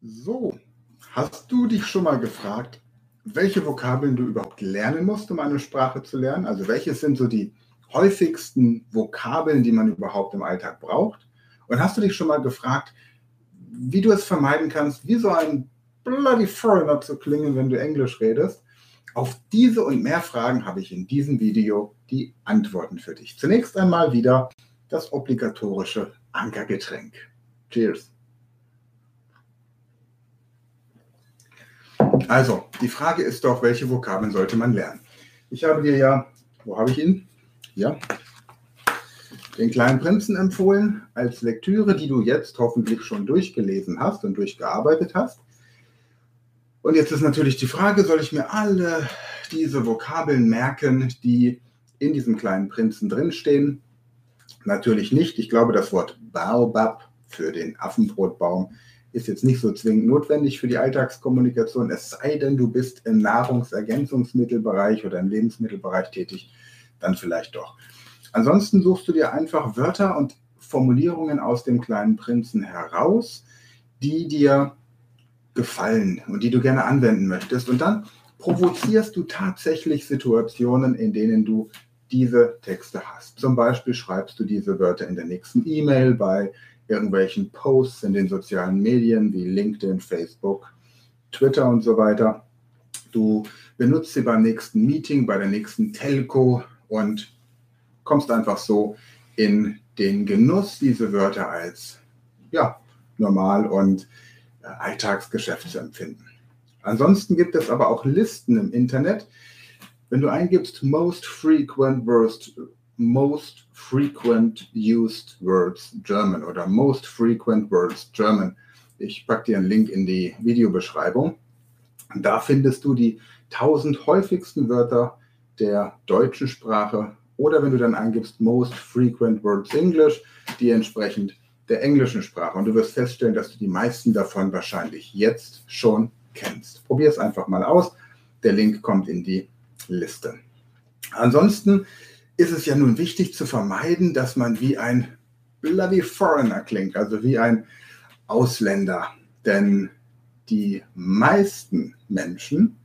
So, hast du dich schon mal gefragt, welche Vokabeln du überhaupt lernen musst, um eine Sprache zu lernen? Also welche sind so die häufigsten Vokabeln, die man überhaupt im Alltag braucht? Und hast du dich schon mal gefragt, wie du es vermeiden kannst, wie so ein bloody foreigner zu klingen, wenn du Englisch redest? Auf diese und mehr Fragen habe ich in diesem Video die Antworten für dich. Zunächst einmal wieder das obligatorische Ankergetränk. Cheers. Also, die Frage ist doch, welche Vokabeln sollte man lernen? Ich habe dir ja, wo habe ich ihn? Ja, den kleinen Prinzen empfohlen als Lektüre, die du jetzt hoffentlich schon durchgelesen hast und durchgearbeitet hast. Und jetzt ist natürlich die Frage, soll ich mir alle diese Vokabeln merken, die in diesem kleinen Prinzen drinstehen? Natürlich nicht. Ich glaube, das Wort Baobab für den Affenbrotbaum ist jetzt nicht so zwingend notwendig für die Alltagskommunikation, es sei denn, du bist im Nahrungsergänzungsmittelbereich oder im Lebensmittelbereich tätig, dann vielleicht doch. Ansonsten suchst du dir einfach Wörter und Formulierungen aus dem kleinen Prinzen heraus, die dir gefallen und die du gerne anwenden möchtest. Und dann provozierst du tatsächlich Situationen, in denen du diese Texte hast. Zum Beispiel schreibst du diese Wörter in der nächsten E-Mail bei irgendwelchen Posts in den sozialen Medien wie LinkedIn, Facebook, Twitter und so weiter. Du benutzt sie beim nächsten Meeting, bei der nächsten Telco und kommst einfach so in den Genuss, diese Wörter als ja, normal und äh, Alltagsgeschäft zu empfinden. Ansonsten gibt es aber auch Listen im Internet. Wenn du eingibst Most Frequent Worst most frequent used words German oder most frequent words German. Ich packe dir einen Link in die Videobeschreibung. Da findest du die 1000 häufigsten Wörter der deutschen Sprache oder wenn du dann eingibst most frequent words English, die entsprechend der englischen Sprache. Und du wirst feststellen, dass du die meisten davon wahrscheinlich jetzt schon kennst. Probier es einfach mal aus. Der Link kommt in die Liste. Ansonsten ist es ja nun wichtig zu vermeiden, dass man wie ein bloody foreigner klingt, also wie ein Ausländer. Denn die meisten Menschen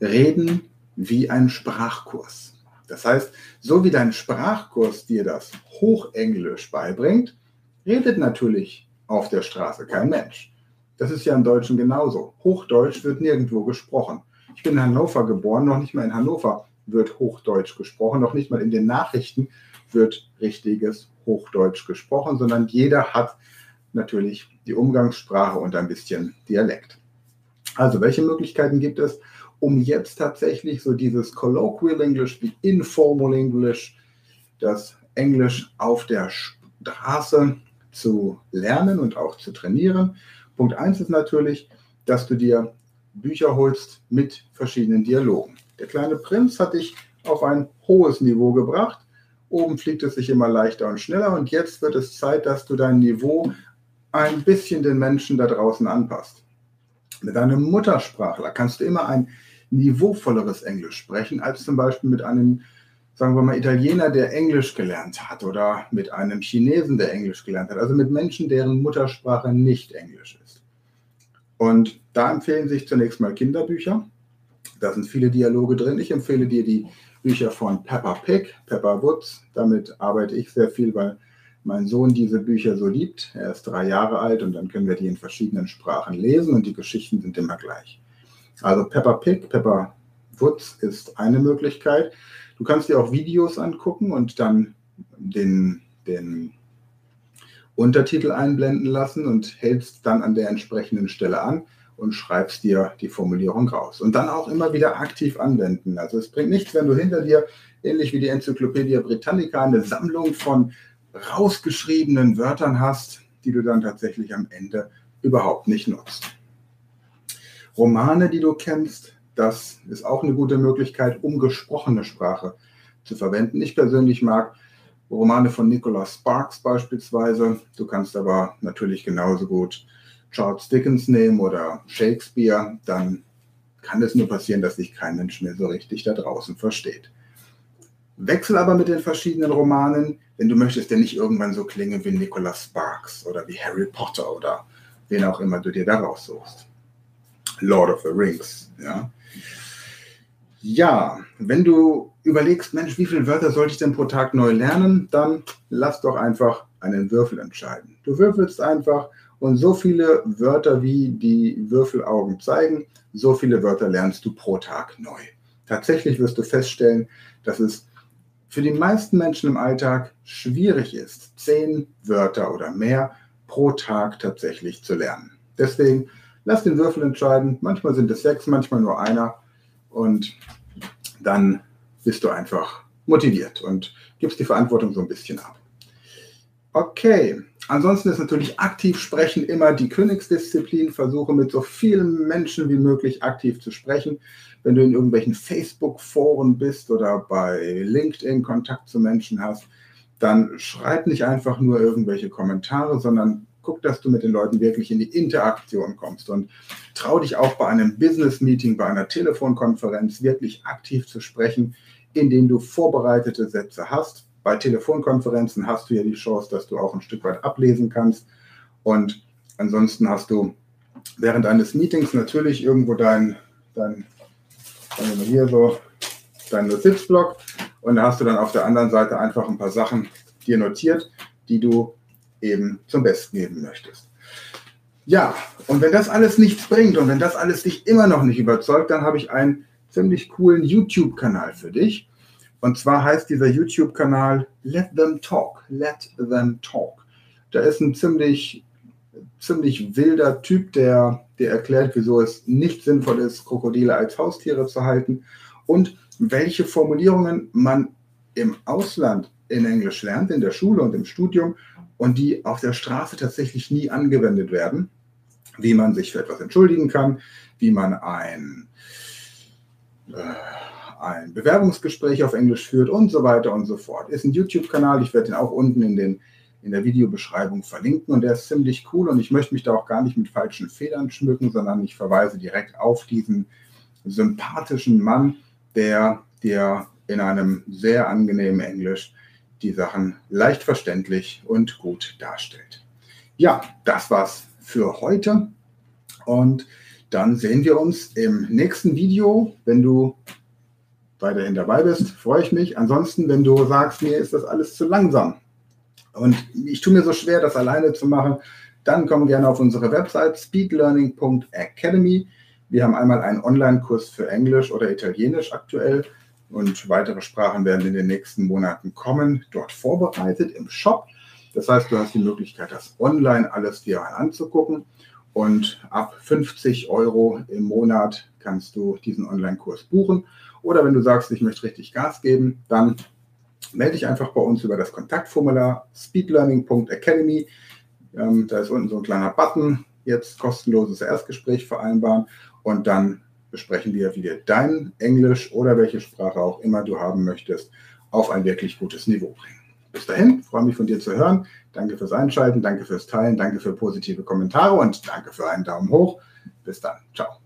reden wie ein Sprachkurs. Das heißt, so wie dein Sprachkurs dir das Hochenglisch beibringt, redet natürlich auf der Straße kein Mensch. Das ist ja im Deutschen genauso. Hochdeutsch wird nirgendwo gesprochen. Ich bin in Hannover geboren, noch nicht mal in Hannover wird Hochdeutsch gesprochen. Noch nicht mal in den Nachrichten wird richtiges Hochdeutsch gesprochen, sondern jeder hat natürlich die Umgangssprache und ein bisschen Dialekt. Also welche Möglichkeiten gibt es, um jetzt tatsächlich so dieses Colloquial English wie Informal English, das Englisch auf der Straße zu lernen und auch zu trainieren? Punkt 1 ist natürlich, dass du dir Bücher holst mit verschiedenen Dialogen. Der kleine Prinz hat dich auf ein hohes Niveau gebracht. Oben fliegt es sich immer leichter und schneller und jetzt wird es Zeit, dass du dein Niveau ein bisschen den Menschen da draußen anpasst. Mit einem Muttersprachler kannst du immer ein niveauvolleres Englisch sprechen, als zum Beispiel mit einem, sagen wir mal, Italiener, der Englisch gelernt hat oder mit einem Chinesen, der Englisch gelernt hat. Also mit Menschen, deren Muttersprache nicht Englisch ist. Und da empfehlen sich zunächst mal Kinderbücher. Da sind viele Dialoge drin. Ich empfehle dir die Bücher von Peppa Pig, Peppa Woods. Damit arbeite ich sehr viel, weil mein Sohn diese Bücher so liebt. Er ist drei Jahre alt und dann können wir die in verschiedenen Sprachen lesen und die Geschichten sind immer gleich. Also Peppa Pig, Peppa Woods ist eine Möglichkeit. Du kannst dir auch Videos angucken und dann den, den Untertitel einblenden lassen und hältst dann an der entsprechenden Stelle an und schreibst dir die Formulierung raus. Und dann auch immer wieder aktiv anwenden. Also es bringt nichts, wenn du hinter dir, ähnlich wie die Enzyklopädie Britannica, eine Sammlung von rausgeschriebenen Wörtern hast, die du dann tatsächlich am Ende überhaupt nicht nutzt. Romane, die du kennst, das ist auch eine gute Möglichkeit, um gesprochene Sprache zu verwenden. Ich persönlich mag Romane von Nicholas Sparks beispielsweise. Du kannst aber natürlich genauso gut Charles Dickens nehmen oder Shakespeare. Dann kann es nur passieren, dass sich kein Mensch mehr so richtig da draußen versteht. Wechsel aber mit den verschiedenen Romanen, denn du möchtest ja nicht irgendwann so klingen wie Nicholas Sparks oder wie Harry Potter oder wen auch immer du dir da raussuchst. Lord of the Rings, ja. Ja, wenn du überlegst, Mensch, wie viele Wörter sollte ich denn pro Tag neu lernen, dann lass doch einfach einen Würfel entscheiden. Du würfelst einfach und so viele Wörter, wie die Würfelaugen zeigen, so viele Wörter lernst du pro Tag neu. Tatsächlich wirst du feststellen, dass es für die meisten Menschen im Alltag schwierig ist, zehn Wörter oder mehr pro Tag tatsächlich zu lernen. Deswegen lass den Würfel entscheiden. Manchmal sind es sechs, manchmal nur einer. Und dann bist du einfach motiviert und gibst die Verantwortung so ein bisschen ab. Okay, ansonsten ist natürlich aktiv sprechen immer die Königsdisziplin. Versuche mit so vielen Menschen wie möglich aktiv zu sprechen. Wenn du in irgendwelchen Facebook-Foren bist oder bei LinkedIn Kontakt zu Menschen hast, dann schreib nicht einfach nur irgendwelche Kommentare, sondern guck, dass du mit den Leuten wirklich in die Interaktion kommst und trau dich auch bei einem Business-Meeting, bei einer Telefonkonferenz wirklich aktiv zu sprechen, indem du vorbereitete Sätze hast. Bei Telefonkonferenzen hast du ja die Chance, dass du auch ein Stück weit ablesen kannst. Und ansonsten hast du während eines Meetings natürlich irgendwo dein, dein hier so, dein Notizblock und da hast du dann auf der anderen Seite einfach ein paar Sachen dir notiert, die du eben zum Besten geben möchtest. Ja, und wenn das alles nichts bringt und wenn das alles dich immer noch nicht überzeugt, dann habe ich einen ziemlich coolen YouTube-Kanal für dich. Und zwar heißt dieser YouTube-Kanal Let Them Talk. Let Them Talk. Da ist ein ziemlich, ziemlich wilder Typ, der, der erklärt, wieso es nicht sinnvoll ist, Krokodile als Haustiere zu halten und welche Formulierungen man im Ausland in Englisch lernt, in der Schule und im Studium und die auf der Straße tatsächlich nie angewendet werden, wie man sich für etwas entschuldigen kann, wie man ein, äh, ein Bewerbungsgespräch auf Englisch führt und so weiter und so fort. Ist ein YouTube-Kanal, ich werde den auch unten in, den, in der Videobeschreibung verlinken und der ist ziemlich cool und ich möchte mich da auch gar nicht mit falschen Federn schmücken, sondern ich verweise direkt auf diesen sympathischen Mann, der dir in einem sehr angenehmen Englisch die Sachen leicht verständlich und gut darstellt. Ja, das war's für heute. Und dann sehen wir uns im nächsten Video. Wenn du weiterhin dabei bist, freue ich mich. Ansonsten, wenn du sagst, mir ist das alles zu langsam und ich tue mir so schwer, das alleine zu machen, dann komm gerne auf unsere Website speedlearning.academy. Wir haben einmal einen Online-Kurs für Englisch oder Italienisch aktuell und weitere Sprachen werden in den nächsten Monaten kommen, dort vorbereitet im Shop. Das heißt, du hast die Möglichkeit, das online alles dir anzugucken und ab 50 Euro im Monat kannst du diesen Online-Kurs buchen. Oder wenn du sagst, ich möchte richtig Gas geben, dann melde dich einfach bei uns über das Kontaktformular speedlearning.academy. Ähm, da ist unten so ein kleiner Button, jetzt kostenloses Erstgespräch vereinbaren und dann besprechen wir, wie wir dein Englisch oder welche Sprache auch immer du haben möchtest, auf ein wirklich gutes Niveau bringen. Bis dahin, freue mich von dir zu hören. Danke fürs Einschalten, danke fürs Teilen, danke für positive Kommentare und danke für einen Daumen hoch. Bis dann. Ciao.